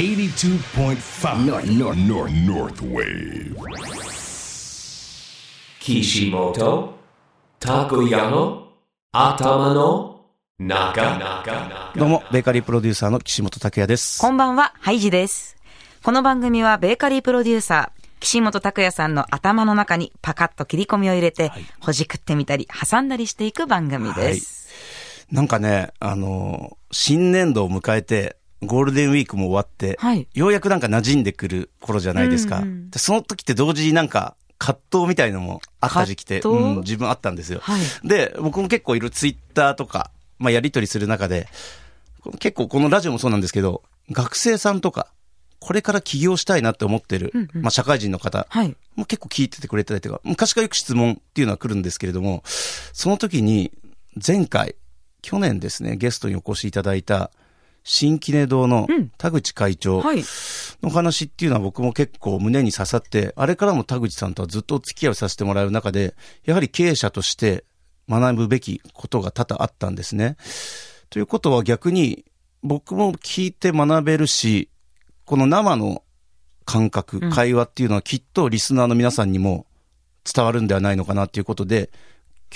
82.5 North, North, North, North Wave. Kishimoto Takoyano Atamano Naga どうも、ベーカリープロデューサーの岸本拓也です。こんばんは、ハイジです。この番組はベーカリープロデューサー、岸本拓也さんの頭の中にパカッと切り込みを入れて、ほじくってみたり、挟んだりしていく番組です。なんかね、あのー新年度を迎えて、ゴールデンウィークも終わって、はいようやくなんか馴染んでくる頃じゃないですか。うんうんでその時って同時になんか葛藤みたいのもあった時期って、葛藤？うん、自分あったんですよ。はいで、僕も結構いろいろツイッターとか、まあやりとりする中で、結構このラジオもそうなんですけど、学生さんとか、これから起業したいなって思ってる、うんうんまあ社会人の方、はい。もう結構聞いててくれたりとか、昔からよく質問っていうのは来るんですけれども、その時に、前回、去年ですね、ゲストにお越しいただいた、新キネ堂のうん田口会長はい。の話っていうのは僕も結構胸に刺さって、あれからも田口さんとはずっとお付き合いをさせてもらう中で、やはり経営者として学ぶべきことが多々あったんですね。ということは逆に、僕も聞いて学べるし、この生の感覚、うん会話っていうのはきっとリスナーの皆さんにも伝わるんではないのかなっていうことで、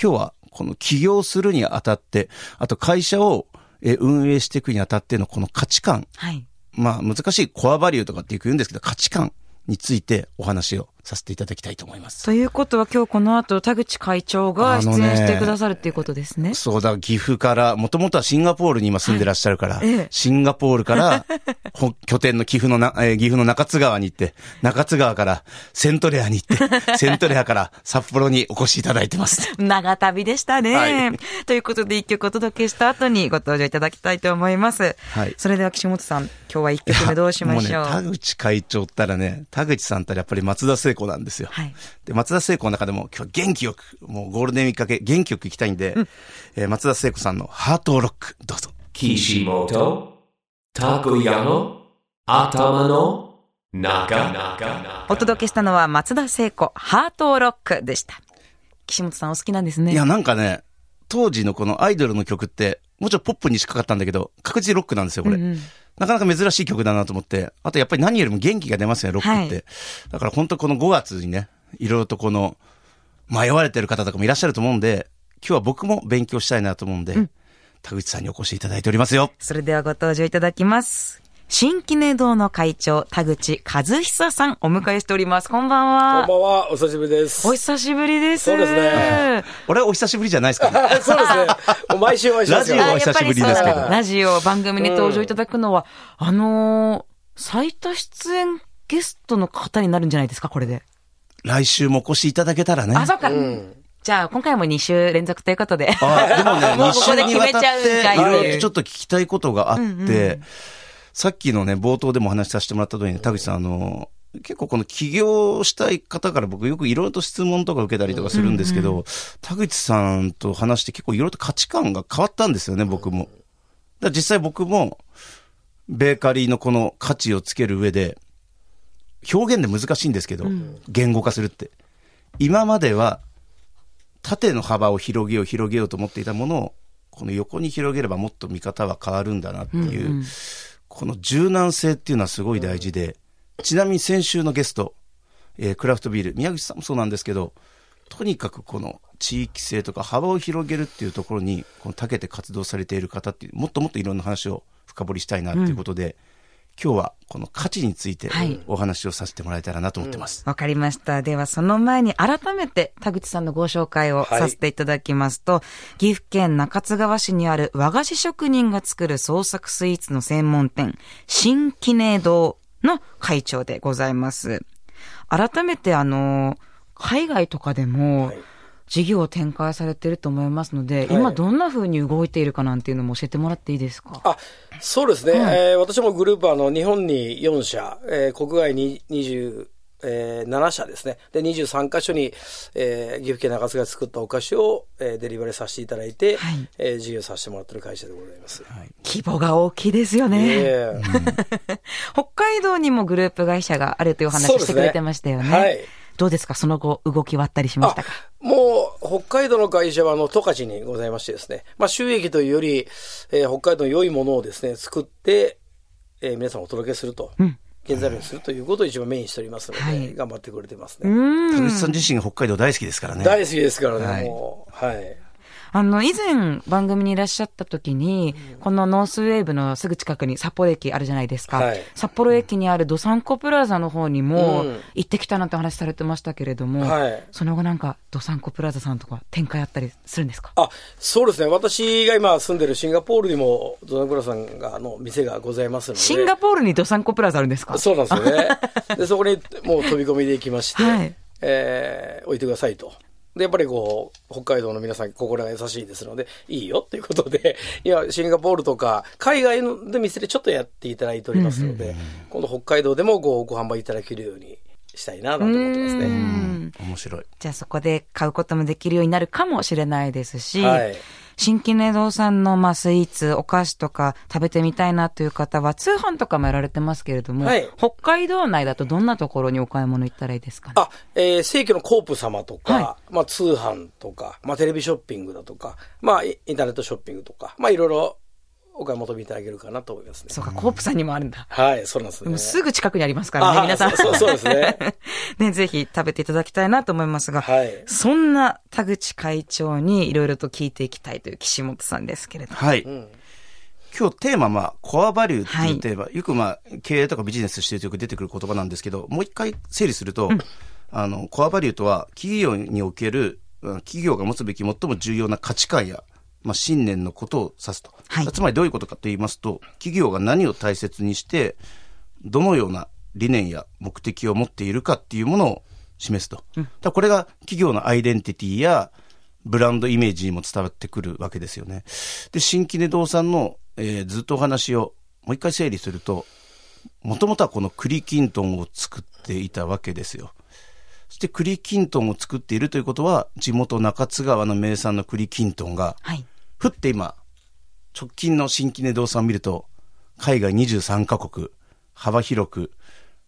今日はこの起業するにあたって、あと会社をえー運営していくにあたってのこの価値観、はい。まあ難しいコアバリューとかって言うんですけど、価値観についてお話をさせていただきたいと思います。ということは今日この後、田口会長が出演してくださるっていうことですね。そうだ、岐阜から、もともとはシンガポールに今住んでらっしゃるから、ええシンガポールから、ほ拠点の岐阜のな、えー岐阜の中津川に行って、中津川からセントレアに行って、セントレアから札幌にお越しいただいてます。長旅でしたね。はいということで一曲お届けした後にご登場いただきたいと思います。はいそれでは岸本さん、今日は一曲目どうしましょう？もうね、田口会長ったらね、田口さんったらやっぱり松田聖子なんですよ。はい。で、松田聖子の中でも今日は元気よく、もうゴールデンウィークかけ元気よく行きたいんで、えー松田聖子さんのハートロック、どうぞ。Kishimoto Takoyano Atamano Naga お届けしたのは松田聖子、ハートロックでした。岸本さんお好きなんですね。いや、なんかね、当時のこのアイドルの曲って、もちろんポップにしかかったんだけど、確実にロックなんですよ、これ。うんうんなかなか珍しい曲だなと思って。あとやっぱり何よりも元気が出ますね、ロックって。はいだから本当この5月にね、いろいろとこの、迷われてる方とかもいらっしゃると思うんで、今日は僕も勉強したいなと思うんで、田口さんにお越しいただいておりますよ。それではご登場いただきます。新記念堂の会長、田口和久さん、お迎えしております。こんばんは。こんばんは、お久しぶりです。お久しぶりです。そうですね。俺はお久しぶりじゃないですか、そうですね。もう毎週お会いしますよ。ラジオは久しぶりですけどラジオ番組に登場いただくのは、あのー最多出演ゲストの方になるんじゃないですか、これで。来週もお越しいただけたらね。あ、そっか。じゃあ、今回も2週連続ということで。あでもね、2 もうここで週にわたっ決めちゃうんかいて、いろいろとちょっと聞きたいことがあって、うんうんさっきのね、冒頭でもお話しさせてもらった通りに、田口さん、あの、結構この起業したい方から僕よくいろいろと質問とか受けたりとかするんですけど、田口さんと話して結構いろいろと価値観が変わったんですよね、僕も。だ実際僕も、ベーカリーのこの価値をつける上で、表現で難しいんですけど、言語化するって。今までは、縦の幅を広げよう広げようと思っていたものを、この横に広げればもっと見方は変わるんだなっていう、この柔軟性っていうのはすごい大事で、ちなみに先週のゲスト、えークラフトビール、宮口さんもそうなんですけど、とにかくこの地域性とか幅を広げるっていうところに、この長けて活動されている方っていう、もっともっといろんな話を深掘りしたいなっていうことで、今日はこの価値についてはいお話をさせてもらえたらなと思ってます。わかりました。では、その前に改めて田口さんのご紹介をはいさせていただきますと、岐阜県中津川市にある和菓子職人が作る創作スイーツの専門店、新記念堂の会長でございます。改めて、あの、海外とかでも、事業を展開されていると思いますので、はい。今どんな風に動いているかなんていうのも教えてもらっていいですか？あ、そうですね。えー私もグループはあの日本に4社、えー国外に20、えー7社ですね。で、23カ所に、えー岐阜県中津が作ったお菓子を、えーデリバリーさせていただいて、はい。えー事業させてもらってる会社でございます。規模が大きいですよね。え。ー 北海道にもグループ会社があるというお話してくれてましたよね。はい。どうですか？その後、動きはあったりしましたか？もう、北海道の会社は、あの、十勝にございましてですね、まあ、収益というより、えー北海道の良いものをですね、作って、ええー皆さんお届けすると、原材料にするということを一番メインにしておりますので、はい頑張ってくれてますうね。ん。田口さん自身が北海道大好きですからね。大好きですからね、はいもう。はい。あの、以前番組にいらっしゃった時に、このノースウェーブのすぐ近くに札幌駅あるじゃないですか。はい札幌駅にあるドサンコプラザの方にもうん行ってきたなんて話されてましたけれども、はいその後なんかドサンコプラザさんとか展開あったりするんですか？あ、そうですね。私が今住んでるシンガポールにも、ドナクラさんが、あの、店がございますので。シンガポールにドサンコプラザあるんですか？そうなんですよね。で、そこにもう飛び込みで行きまして、はいえー置いてくださいと。で、やっぱりこう、北海道の皆さん心が優しいですので、いいよっていうことで、今、シンガポールとか、海外ので店でちょっとやっていただいておりますので、今度北海道でもごご販売いただけるようにしたいな、なんて思ってますうね。ん面白い。じゃあそこで買うこともできるようになるかもしれないですし、はい新規ネ堂さんのまあスイーツ、お菓子とか食べてみたいなという方は通販とかもやられてますけれども、はい。北海道内だとどんなところにお買い物行ったらいいですか？ねあ、えー、正規のコープ様とか、はまあ通販とか、まあテレビショッピングだとか、まあイインターネットショッピングとか、まあいろいろお買い求めいただけるかなと思いますね。そうか、コープさんにもあるんだ。はい、そうなんですね。すぐ近くにありますからね、あ皆さん。そうそうそうですね。ね、ぜひ食べていただきたいなと思いますが、はいそんな田口会長にいろいろと聞いていきたいという岸本さんですけれども。はい。ん今日テーマ、まあ、コアバリューっていうテーマ、よくまあ、経営とかビジネスしてるとよく出てくる言葉なんですけど、もう一回整理すると、あの、コアバリューとは、企業における、うん企業が持つべき最も重要な価値観や、まあ、信念のことを指すと。はいつまりどういうことかと言いますと、企業が何を大切にして、どのような理念や目的を持っているかっていうものを示すと。だからこれが企業のアイデンティティやブランドイメージにも伝わってくるわけですよね。で、新規ネ堂さんの、えーずっとお話をもう一回整理すると、もともとはこの栗きんとんを作っていたわけですよ。そして栗きんとんを作っているということは、地元中津川の名産の栗きんとんが、はい。ふって今、直近の新規ネ堂さんを見ると、海外23カ国、幅広く、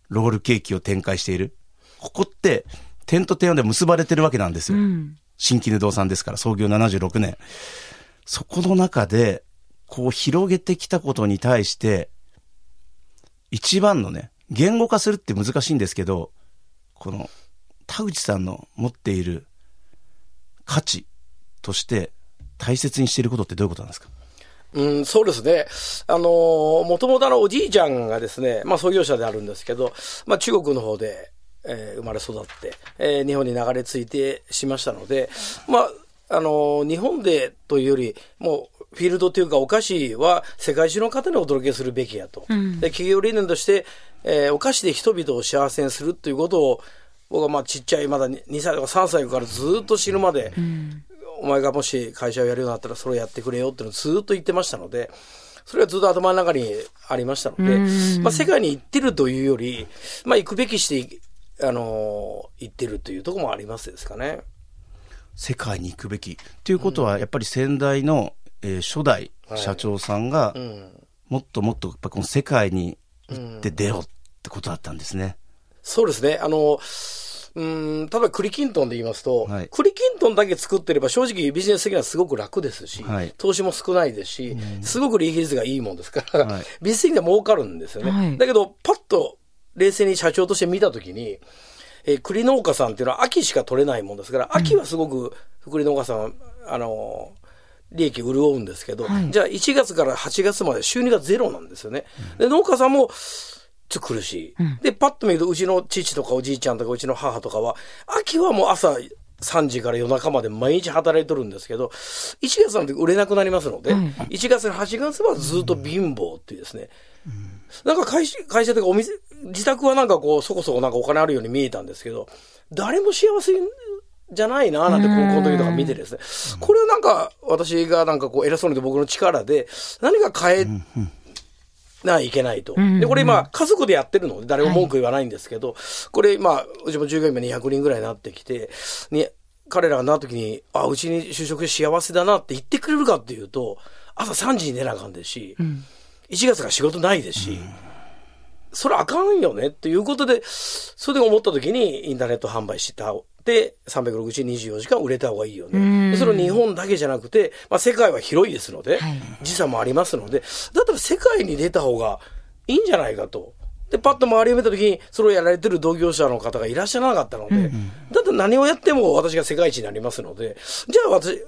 ロールケーキを展開している。ここって、点と点で結ばれてるわけなんですよ。新規ネ堂さんですから、創業76年。そこの中で、こう広げてきたことに対して、一番のね、言語化するって難しいんですけど、この、田口さんの持っている価値として大切にしていることってどういうことなんですか？うん、そうですね。あのー、もともとあの、おじいちゃんがですね、まあ創業者であるんですけど、まあ中国の方で、えー生まれ育って、えー日本に流れ着いてしましたので、まあ、あのー日本でというより、もう、フィールドというかお菓子は世界中の方にお届けするべきやと。で、企業理念として、えーお菓子で人々を幸せにするということを、僕はまあちっちゃい、まだ2歳とか3歳からずっと死ぬまで、お前がもし会社をやるようになったらそれをやってくれよっていうのをずっと言ってましたので、それはずっと頭の中にありましたので、まあ世界に行ってるというより、まあ行くべきして、あのー行ってるというところもありますですかね。世界に行くべき。ということは、やっぱり先代の、えー初代社長さんが、もっともっとやっぱこの世界に行って出ようってことだったんですね。そうですね。あの、うん、例えば栗きんとんで言いますと、はい。栗きんとんだけ作ってれば正直ビジネス的にはすごく楽ですし、はい。投資も少ないですし、すごく利益率がいいもんですから、はい。ビジネス的には儲かるんですよね。はい。だけど、パッと冷静に社長として見たときに、えー栗農家さんっていうのは秋しか取れないもんですから、秋はすごく栗農家さんは、あのー利益潤うんですけど、じゃあ1月から8月まで収入がゼロなんですよね。で、農家さんも、ちょっと苦しい。で、パッと見ると、うちの父とかおじいちゃんとかうちの母とかは、秋はもう朝3時から夜中まで毎日働いとるんですけど、1月なんて売れなくなりますので、1月から8月はずっと貧乏っていうですね、なんか会社、会社というかお店、自宅はなんかこう、そこそこなんかお金あるように見えたんですけど、誰も幸せじゃないな、なんて高校の時とか見てですね。これはなんか、私がなんかこう、偉そうに言って僕の力で、何か変え、ないけないと。で、これ今、家族でやってるの？で、誰も文句言わないんですけど、これ今、うちも従業員も200人ぐらいになってきて、に、彼らがなった時に、あ、うちに就職して幸せだなって言ってくれるかっていうと、朝3時に寝なあかんですし、1月から仕事ないですし、それあかんよねっていうことで、それで思った時にインターネット販売した。で、36024時間売れた方がいいよね。でそれは日本だけじゃなくて、まあ世界は広いですので、はい時差もありますので、だったら世界に出た方がいいんじゃないかと。で、パッと周りを見たときに、それをやられてる同業者の方がいらっしゃらなかったので、だって何をやっても私が世界一になりますので、じゃあ私、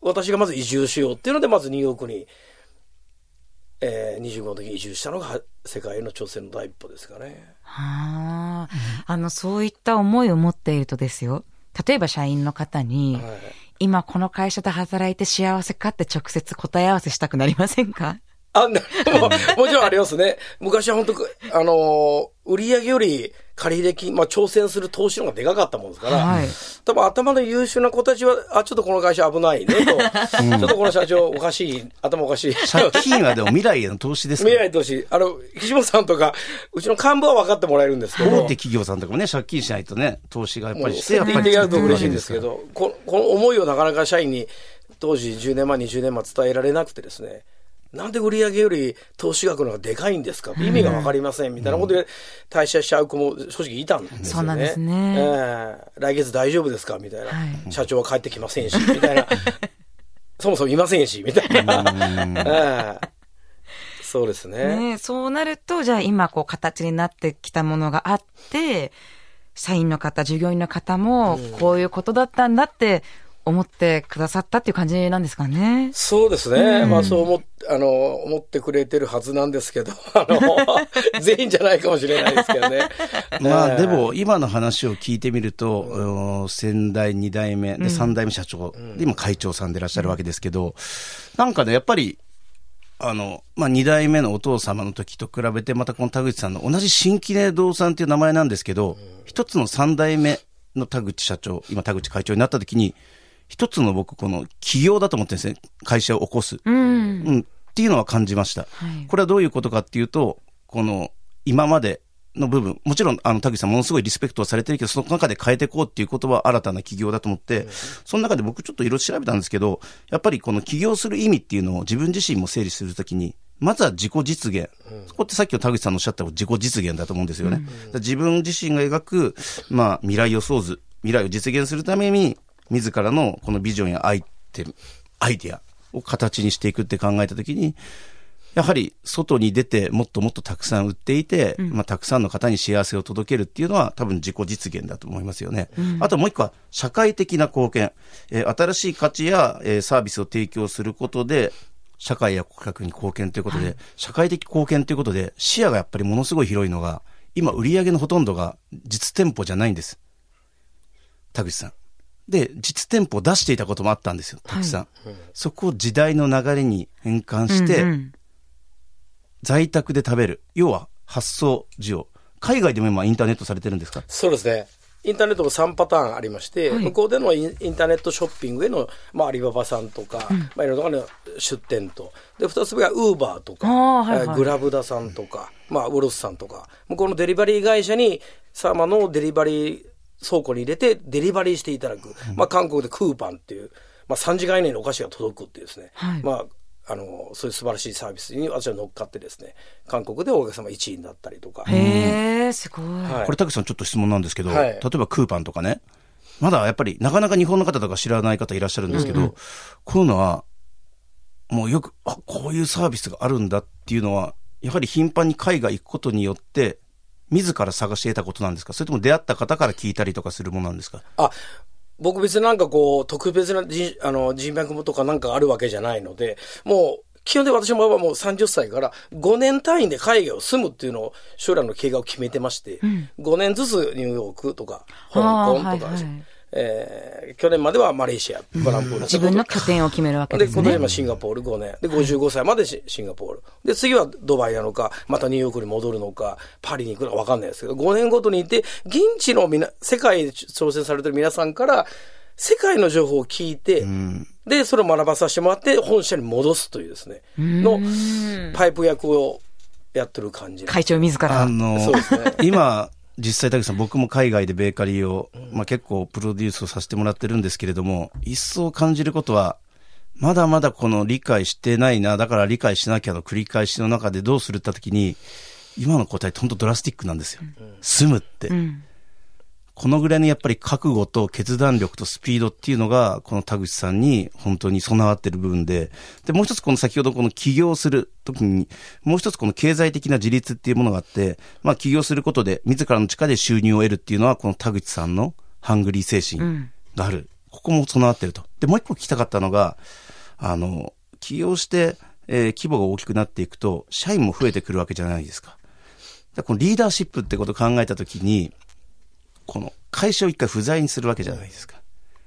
私がまず移住しようっていうので、まずニューヨークに、えー、25の時に移住したのが世界への挑戦の第一歩ですかね。はあ、あの、そういった思いを持っているとですよ。例えば社員の方に、はい今この会社で働いて幸せかって直接答え合わせしたくなりませんか？あ、なももちろんありますね。昔は本当あのー売上より借入金、まあ、挑戦する投資の方がでかかったもんですから、はい多分頭の優秀な子たちは、あ、ちょっとこの会社危ないねと、ちょっとこの社長おかしい、頭おかしい。借金はでも未来への投資です。未来投資。あの、岸本さんとか、うちの幹部は分かってもらえるんですけど。大手企業さんとかもね、借金しないとね、投資がやっぱりして、やっぱりやると嬉しいんでですけど、ここの思いをなかなか社員に当時10年前、20年前伝えられなくてですね、なんで売上より投資額の方がでかいんですか？意味がわかりませんみたいなことで退社しちゃう子も正直いたんですよね。そうなんですね。ええ来月大丈夫ですか？みたいな、はい。社長は帰ってきませんし、みたいな。そもそもいませんし、みたいな。ええそうですね。ねえそうなると、じゃあ今こう形になってきたものがあって、社員の方、従業員の方も、こういうことだったんだって思ってくださったっていう感じなんですかね。そうですね。まあそう思っ、あの、思ってくれてるはずなんですけど、あの、全員じゃないかもしれないですけどね。まあええでも、今の話を聞いてみると、うん先代、二代目、で、三代目社長、で、今会長さんでいらっしゃるわけですけど、なんかね、やっぱり、あの、まあ、二代目のお父様の時と比べて、またこの田口さんの同じ新規ネ堂さんっていう名前なんですけど、一つの三代目の田口社長、今田口会長になった時に、一つの僕、この企業だと思ってるんですね。会社を起こす。うん。うん、っていうのは感じました。はいこれはどういうことかっていうと、この今までの部分、もちろんあの田口さんものすごいリスペクトはされてるけど、その中で変えていこうっていうことは新たな企業だと思って、その中で僕ちょっといろいろ調べたんですけど、やっぱりこの起業する意味っていうのを自分自身も整理するときに、まずは自己実現。そこってさっきの田口さんのおっしゃった自己実現だと思うんですよね。だから自分自身が描く、まあ未来予想図、未来を実現するために、自らのこのビジョンやアイテム、アイディアを形にしていくって考えたときに、やはり外に出てもっともっとたくさん売っていて、まあたくさんの方に幸せを届けるっていうのは多分自己実現だと思いますよね。あともう一個は社会的な貢献。えー新しい価値や、えーサービスを提供することで、社会や顧客に貢献ということで、社会的貢献ということで、視野がやっぱりものすごい広いのが、今売上のほとんどが実店舗じゃないんです。田口さん。で、実店舗を出していたこともあったんですよ、たくさん。そこを時代の流れに変換して、うんうん在宅で食べる。要は発送需要。海外でも今インターネットされてるんですか？そうですね。インターネットも3パターンありまして、向こうでのインインターネットショッピングへの、まあ、アリババさんとか、まあ、いろんなところの出店と、で、二つ目がウーバーとか、はいはいえーグラブダさんとか、まあ、ウロスさんとか、向こうのデリバリー会社に、様のデリバリー倉庫に入れて、デリバリーしていただく。まあ、韓国でクーパンっていう、まあ、3時間以内にお菓子が届くっていうですね、はい。まあ、あの、そういう素晴らしいサービスに私は乗っかってですね、韓国でお客様1位になったりとか。へえ、すごい。はい。これ、田口さんちょっと質問なんですけど、はい。例えばクーパンとかね、まだやっぱりなかなか日本の方とか知らない方いらっしゃるんですけど、こういうのは、もうよく、あ、こういうサービスがあるんだっていうのは、やはり頻繁に海外行くことによって、自ら探して得たことなんですか？それとも出会った方から聞いたりとかするものなんですか？あ、僕別になんかこう、特別な人あの人脈とかなんかあるわけじゃないので、もう、基本で私ももう30歳から5年単位で海外を住むっていうのを将来の計画を決めてまして、5年ずつニューヨークとか、香港とか、はいはいえー去年まではマレーシア、バランプール。自分の拠点を決めるわけで、ですね。今年はシンガポール5年。で、55歳までシシンガポール。で、次はドバイなのか、またニューヨークに戻るのか、パリに行くのか分かんないですけど、5年ごとに行って、現地のみな、世界で挑戦されてる皆さんから、世界の情報を聞いて、で、それを学ばさせてもらって、本社に戻すというですね、の、パイプ役をやってる感じ。会長自ら。あのそうですね今、実際、田口さん、僕も海外でベーカリーを、まあ、結構プロデュースをさせてもらってるんですけれども、一層感じることは、まだまだこの理解してないな、だから理解しなきゃの繰り返しの中でどうするって時に、今の答えって本当ドラスティックなんですよ。住むって。うん。このぐらいのやっぱり覚悟と決断力とスピードっていうのが、この田口さんに本当に備わってる部分で、で、もう一つこの先ほどこの起業する時に、もう一つこの経済的な自立っていうものがあって、まあ起業することで自らの力で収入を得るっていうのは、この田口さんのハングリー精神がある。ここも備わってると。で、もう一個聞きたかったのが、あの、起業して、えー規模が大きくなっていくと、社員も増えてくるわけじゃないですか。でこのリーダーシップってことを考えたときに、この会社を一回不在にするわけじゃないですか。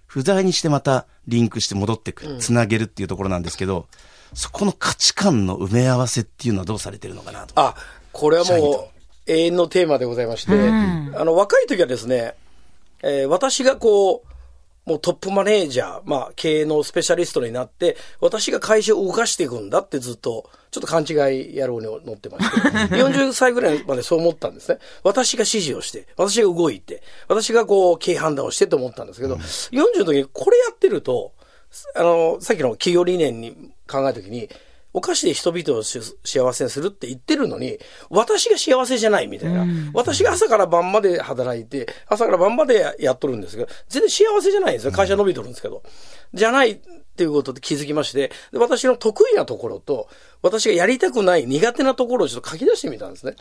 不在にしてまたリンクして戻ってくる、つなげるっていうところなんですけど、そこの価値観の埋め合わせっていうのはどうされてるのかなと。あ、これはもう永遠のテーマでございまして、あの、若い時はですね、えー私がこう、もうトップマネージャー、まあ、経営のスペシャリストになって、私が会社を動かしていくんだってずっと、ちょっと勘違い野郎に乗ってまして、40歳ぐらいまでそう思ったんですね。私が指示をして、私が動いて、私がこう、経営判断をしてと思ったんですけど、40の時にこれやってると、あの、さっきの企業理念に考えた時に、お菓子で人々をし幸せにするって言ってるのに、私が幸せじゃないみたいな。私が朝から晩まで働いて、朝から晩までやっとるんですけど、全然幸せじゃないんですよ。会社伸びとるんですけど。じゃないっていうことで気づきまして、で私の得意なところと、私がやりたくない苦手なところをちょっと書き出してみたんですね。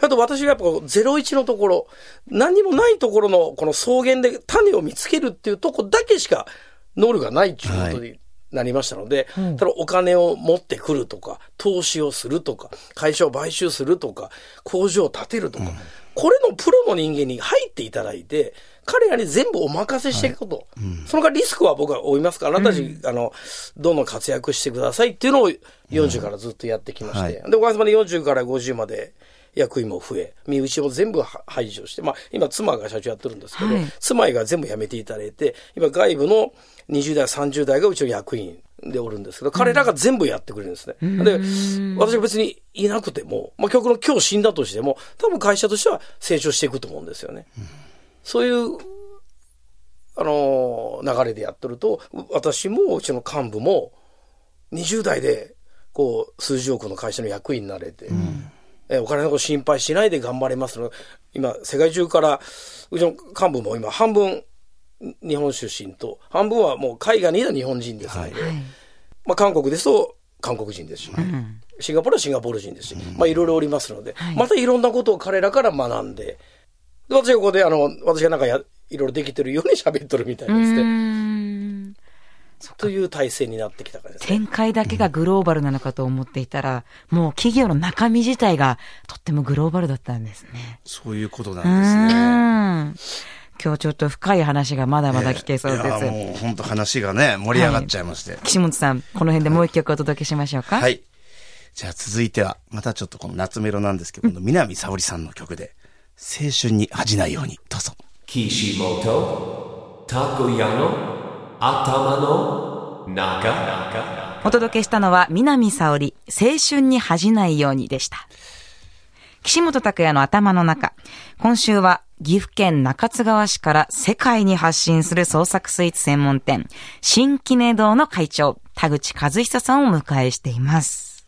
あと私がやっぱこう01のところ、何にもないところのこの草原で種を見つけるっていうとこだけしか能力がないっていうことになりましたので、ただお金を持ってくるとか、投資をするとか、会社を買収するとか、工場を建てるとか、これのプロの人間に入っていただいて、彼らに全部お任せしていくこと。その代わりリスクは僕は負いますから、あなたたち、あの、どんどん活躍してくださいっていうのを40からずっとやってきまして。で、おかげさまで40から50まで役員も増え、身内も全部は排除して、まあ、今妻が社長やってるんですけど、はい。妻が全部辞めていただいて、今外部の20代、30代がうちの役員でおるんですけど、彼らが全部やってくれるんですね。で、私が別にいなくても、まあ、極論今日死んだとしても、多分会社としては成長していくと思うんですよね。そういう、あのー流れでやってると、私もうちの幹部も、20代で、こう、数十億の会社の役員になれて、えお金のこと心配しないで頑張れますの。で、今、世界中から、うちの幹部も今、半分、日本出身と、半分はもう海外にいた日本人ですので、まあ、韓国ですと韓国人ですし、シンガポールはシンガポール人ですし、まあ、いろいろおりますので、またいろんなことを彼らから学んで、で私がここで、あの、私がなんかや、いろいろできてるように喋っとるみたいですうね。んという体制になってきたからですね。展開だけがグローバルなのかと思っていたら、もう企業の中身自体がとってもグローバルだったんですね。そういうことうなんですね。ん。今日ちょっと深い話がまだまだ聞けそうです。いや、もう本当話がね、盛り上がっちゃいまして。岸本さん、この辺でもう一曲お届けしましょうか。はい。じゃあ続いては、またちょっとこの夏メロなんですけど、南沙織さんの曲で、青春に恥じないように、どうぞ。Kishimoto Takoyano Atama no Naga お届けしたのは南沙織、青春に恥じないようにでした。岸本拓也の頭の中。今週は岐阜県中津川市から世界に発信する創作スイーツ専門店、新キネ堂の会長、田口和久さんをお迎えしています。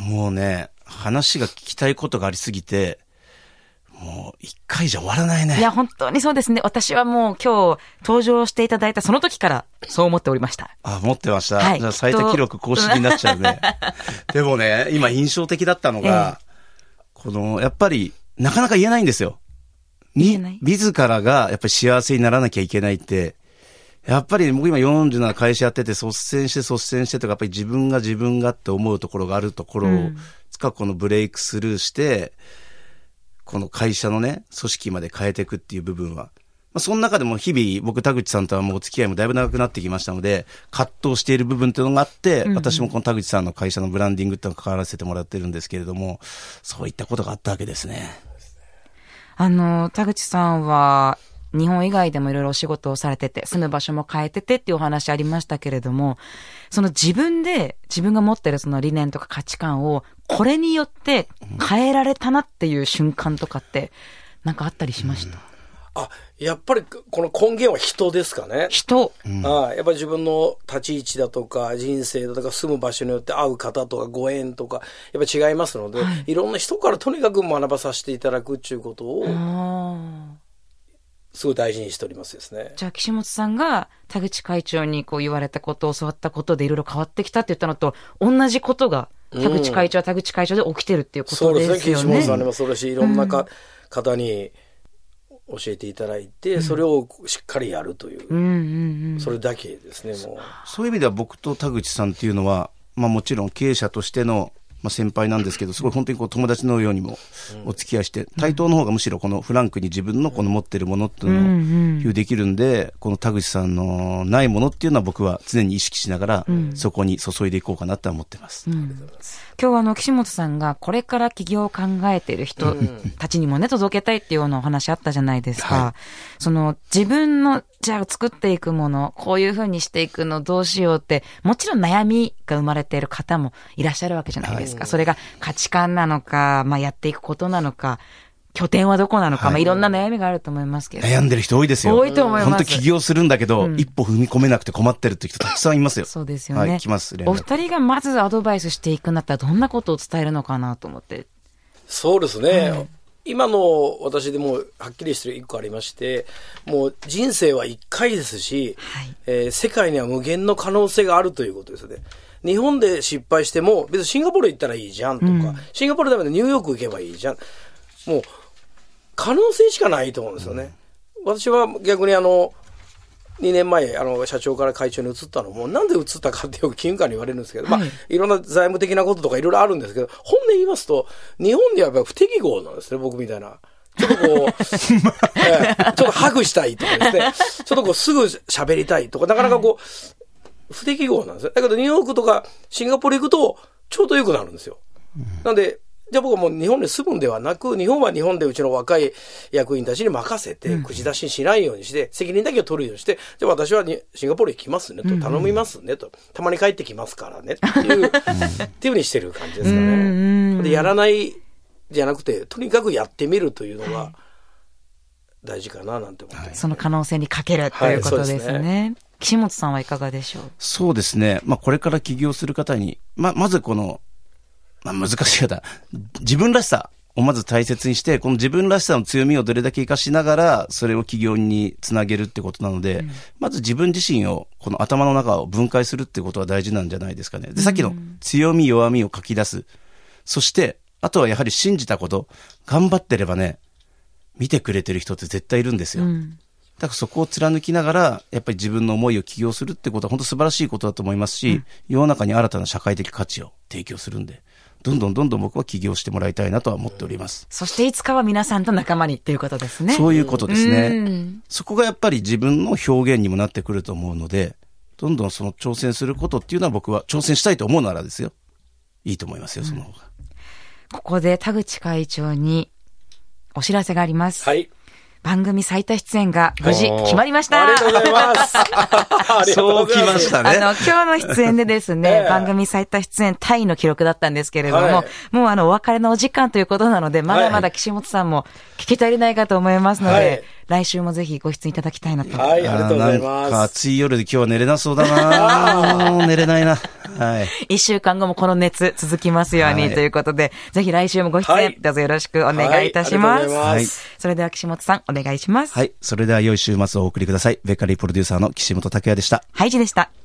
もうね、話が聞きたいことがありすぎて、もう一回じゃ終わらないね。いや、本当にそうですね。私はもう今日登場していただいたその時からそう思っておりました。あ、持ってました。はいじゃあ最多記録更新になっちゃうね。でもね、今印象的だったのが、この、やっぱり、なかなか言えないんですよ。言えない？自らがやっぱり幸せにならなきゃいけないって、やっぱり僕今47会社やってて率先して率先してとか、やっぱり自分が自分がって思うところがあるところを、つかこのブレイクスルーして、この会社のね、組織まで変えていくっていう部分は。まあ、その中でも日々、僕、田口さんとはもうお付き合いもだいぶ長くなってきましたので、葛藤している部分っていうのがあって、私もこの田口さんの会社のブランディングっていうのを関わらせてもらってるんですけれども、そういったことがあったわけですね。あの、田口さんは、日本以外でもいろいろお仕事をされてて、住む場所も変えててっていうお話ありましたけれども、その自分で、自分が持ってるその理念とか価値観を、これによって変えられたなっていう瞬間とかって、なんかあったりしました、あ、やっぱりこの根源は人ですかね。人、はい、やっぱり自分の立ち位置だとか人生だとか住む場所によって会う方とかご縁とかやっぱり違いますので、い、ろんな人からとにかく学ばさせていただくっていうことをあすごい大事にしておりますですね。じゃあ、岸本さんが田口会長にこう言われたこと、教わったことでいろいろ変わってきたって言ったのと、同じことが田口会長は田口会長で起きてるっていうことそうでね。ですすよね。岸本さんにもそうだし、いろんなか、方に教えていただいて、それをしっかりやるという、うんうんうん。それだけですね、もう。そういう意味では僕と田口さんっていうのは、まあもちろん経営者としての、まあ、先輩なんですけど、すごい本当にこう友達のようにもお付き合いして、対等の方がむしろこのフランクに自分のこの持ってるものっていうのを共有できるんで、この田口さんのないものっていうのは僕は常に意識しながら、そこに注いでいこうかなって思ってます。今日はあの、岸本さんがこれから起業を考えている人たちにもね、届けたいっていうようなお話あったじゃないですか。はその、自分の、じゃあ作っていくもの、こういう風にしていくのどうしようって、もちろん悩みが生まれている方もいらっしゃるわけじゃないですか。それが価値観なのか、まあやっていくことなのか、拠点はどこなのか、まあいろんな悩みがあると思いますけど。悩んでる人多いですよ。多いと思います本当起業するんだけど、一歩踏み込めなくて困ってるって人たくさんいますよ。そうですよね。はい、来ます。お二人がまずアドバイスしていくんだったらどんなことを伝えるのかなと思って。そうですね。今の私でもはっきりしてる一個ありまして、もう人生は一回ですし、はいえー世界には無限の可能性があるということですね。日本で失敗しても、別にシンガポール行ったらいいじゃんとか、シンガポールダメでニューヨーク行けばいいじゃん。もう、可能性しかないと思うんですよね。私は逆にあの、2年前、あの、社長から会長に移ったの。も、なんで移ったかってよく金融官に言われるんですけど、まあ、い。ろんな財務的なこととかいろいろあるんですけど、本音言いますと、日本ではやっぱり不適合なんですね、僕みたいな。ちょっとこう、ええちょっとハグしたいとかですね、ちょっとこうすぐ喋りたいとか、なかなかこう、不適合なんですよ。だけどニューヨークとかシンガポール行くと、ちょうど良くなるんですよ。なんで、じゃあ僕はもう日本に住むんではなく、日本は日本でうちの若い役員たちに任せて、口出ししないようにして、責任だけを取るようにして、じゃあ私はにシンガポール行きますねと、頼みますねと、たまに帰ってきますからねっていう、っていうふうにしてる感じですかね。で、やらないじゃなくて、とにかくやってみるというのが大事かななんて思ってます。その可能性にかけるということですね。はい。そうです岸本さんはいかがでしょう？そうですね。まあ、これから起業する方に、ま、まずこの、まあ、難しい方、自分らしさをまず大切にして、この自分らしさの強みをどれだけ活かしながら、それを起業につなげるってことなので、まず自分自身を、この頭の中を分解するってことは大事なんじゃないですかね。で、さっきの強み、弱みを書き出す。そして、あとはやはり信じたこと、頑張ってればね、見てくれてる人って絶対いるんですよ。だからそこを貫きながら、やっぱり自分の思いを起業するってことは本当素晴らしいことだと思いますし、世の中に新たな社会的価値を提供するんで、どんどんどんどん僕は起業してもらいたいなとは思っております。そしていつかは皆さんと仲間にっていうことですね。そういうことですうねん。そこがやっぱり自分の表現にもなってくると思うので、どんどんその挑戦することっていうのは僕は挑戦したいと思うならですよ。いいと思いますよ、その方が。ここで田口会長にお知らせがあります。はい。番組最多出演が無事決まりました。ありがとうございます。ありがとうございます。たあの、今日の出演でですね、ええ番組最多出演タイの記録だったんですけれども、はいもうあの、お別れのお時間ということなので、まだまだ岸本さんも聞き足りないかと思いますので、はい来週もぜひご出演いただきたいなと。はい、ありがとうございあーなんかます。暑い夜で今日は寝れなそうだな 寝れないな。はい。一週間後もこの熱続きますように、はいということで、ぜひ来週もご出演、はいどうぞよろしくお願いいたします。はいありがとうございますそれでは岸本さん、お願いします。はい。それでは良い週末をお送りください。ベッカリープロデューサーの岸本拓也でした。ハイジでした。